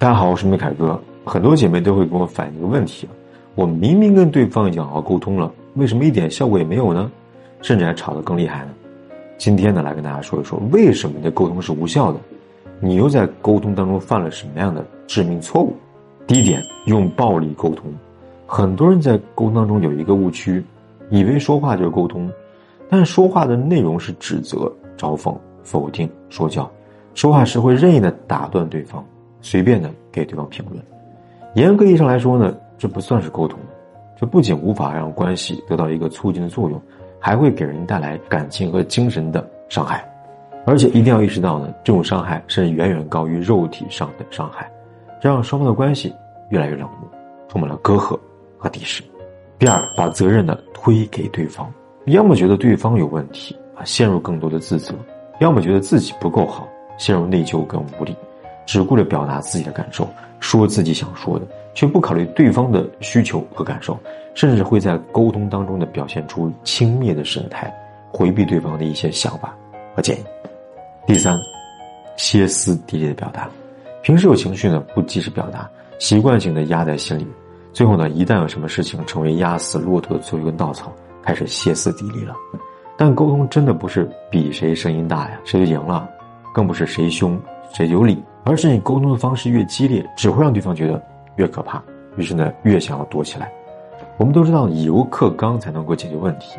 大家好，我是梅凯哥。很多姐妹都会跟我反映一个问题：我明明跟对方已经好好沟通了，为什么一点效果也没有呢？甚至还吵得更厉害呢？今天呢，来跟大家说一说为什么你的沟通是无效的，你又在沟通当中犯了什么样的致命错误？第一点，用暴力沟通。很多人在沟通当中有一个误区，以为说话就是沟通，但说话的内容是指责、嘲讽、否定、说教，说话时会任意的打断对方。随便的给对方评论，严格意义上来说呢，这不算是沟通，这不仅无法让关系得到一个促进的作用，还会给人带来感情和精神的伤害，而且一定要意识到呢，这种伤害是远远高于肉体上的伤害，这让双方的关系越来越冷漠，充满了隔阂和敌视。第二，把责任呢推给对方，要么觉得对方有问题啊，陷入更多的自责；要么觉得自己不够好，陷入内疚跟无力。只顾着表达自己的感受，说自己想说的，却不考虑对方的需求和感受，甚至会在沟通当中的表现出轻蔑的神态，回避对方的一些想法和建议。第三，歇斯底里的表达，平时有情绪呢不及时表达，习惯性的压在心里，最后呢一旦有什么事情成为压死骆驼的最后一根稻草，开始歇斯底里了。但沟通真的不是比谁声音大呀，谁就赢了，更不是谁凶谁有理。而是你沟通的方式越激烈，只会让对方觉得越可怕，于是呢越想要躲起来。我们都知道以柔克刚才能够解决问题，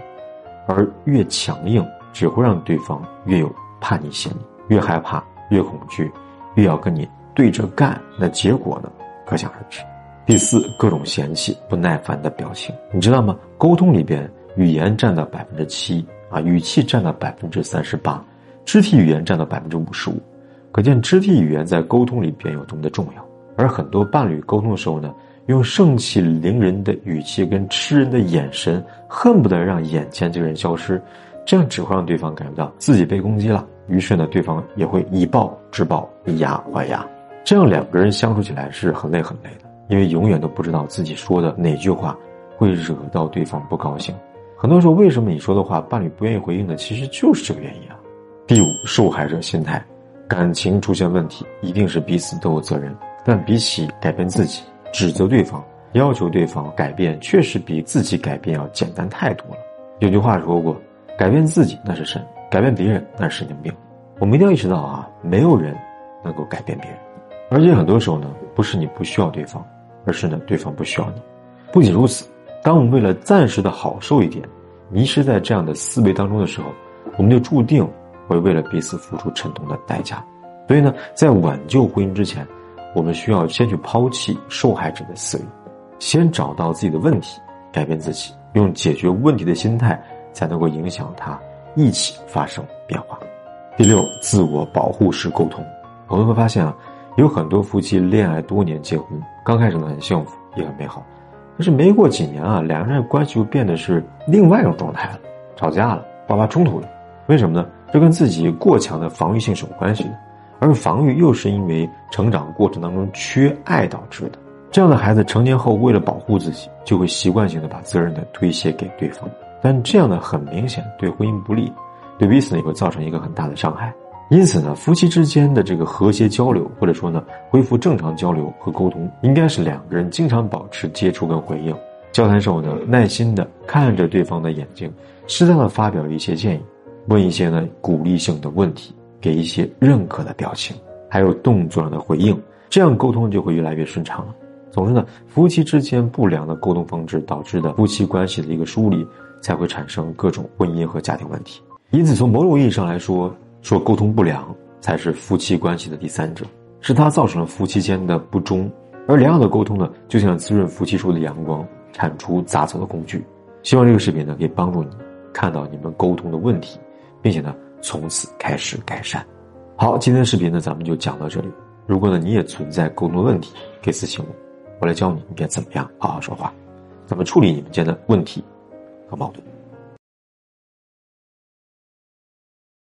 而越强硬只会让对方越有叛逆心理，越害怕，越恐惧，越要跟你对着干。那结果呢，可想而知。第四，各种嫌弃、不耐烦的表情，你知道吗？沟通里边，语言占到百分之七啊，语气占到百分之三十八，肢体语言占到百分之五十五。可见肢体语言在沟通里边有多么的重要，而很多伴侣沟通的时候呢，用盛气凌人的语气跟吃人的眼神，恨不得让眼前这个人消失，这样只会让对方感觉到自己被攻击了，于是呢，对方也会以暴制暴，以牙还牙，这样两个人相处起来是很累很累的，因为永远都不知道自己说的哪句话会惹到对方不高兴。很多时候，为什么你说的话伴侣不愿意回应呢？其实就是这个原因啊。第五，受害者心态。感情出现问题，一定是彼此都有责任。但比起改变自己、指责对方、要求对方改变，确实比自己改变要简单太多了。有句话说过：“改变自己那是神，改变别人那是神经病。”我们一定要意识到啊，没有人能够改变别人，而且很多时候呢，不是你不需要对方，而是呢，对方不需要你。不仅如此，当我们为了暂时的好受一点，迷失在这样的思维当中的时候，我们就注定。会为了彼此付出沉重的代价，所以呢，在挽救婚姻之前，我们需要先去抛弃受害者的思维，先找到自己的问题，改变自己，用解决问题的心态，才能够影响他一起发生变化。第六，自我保护式沟通，我们会发现啊，有很多夫妻恋爱多年结婚，刚开始呢很幸福，也很美好，但是没过几年啊，两个人的关系就变得是另外一种状态了，吵架了，爆发冲突了，为什么呢？这跟自己过强的防御性是有关系的，而防御又是因为成长过程当中缺爱导致的。这样的孩子成年后，为了保护自己，就会习惯性的把责任呢推卸给对方。但这样呢，很明显对婚姻不利，对彼此呢也会造成一个很大的伤害。因此呢，夫妻之间的这个和谐交流，或者说呢恢复正常交流和沟通，应该是两个人经常保持接触跟回应，交谈时候呢耐心的看着对方的眼睛，适当的发表一些建议。问一些呢鼓励性的问题，给一些认可的表情，还有动作上的回应，这样沟通就会越来越顺畅了。总之呢，夫妻之间不良的沟通方式导致的夫妻关系的一个疏离，才会产生各种婚姻和家庭问题。因此，从某种意义上来说，说沟通不良才是夫妻关系的第三者，是他造成了夫妻间的不忠。而良好的沟通呢，就像滋润夫妻树的阳光，铲除杂草的工具。希望这个视频呢，可以帮助你看到你们沟通的问题。并且呢，从此开始改善。好，今天的视频呢，咱们就讲到这里。如果呢，你也存在沟通问题，可以私信我，我来教你应该怎么样好好说话，怎么处理你们间的问题和矛盾。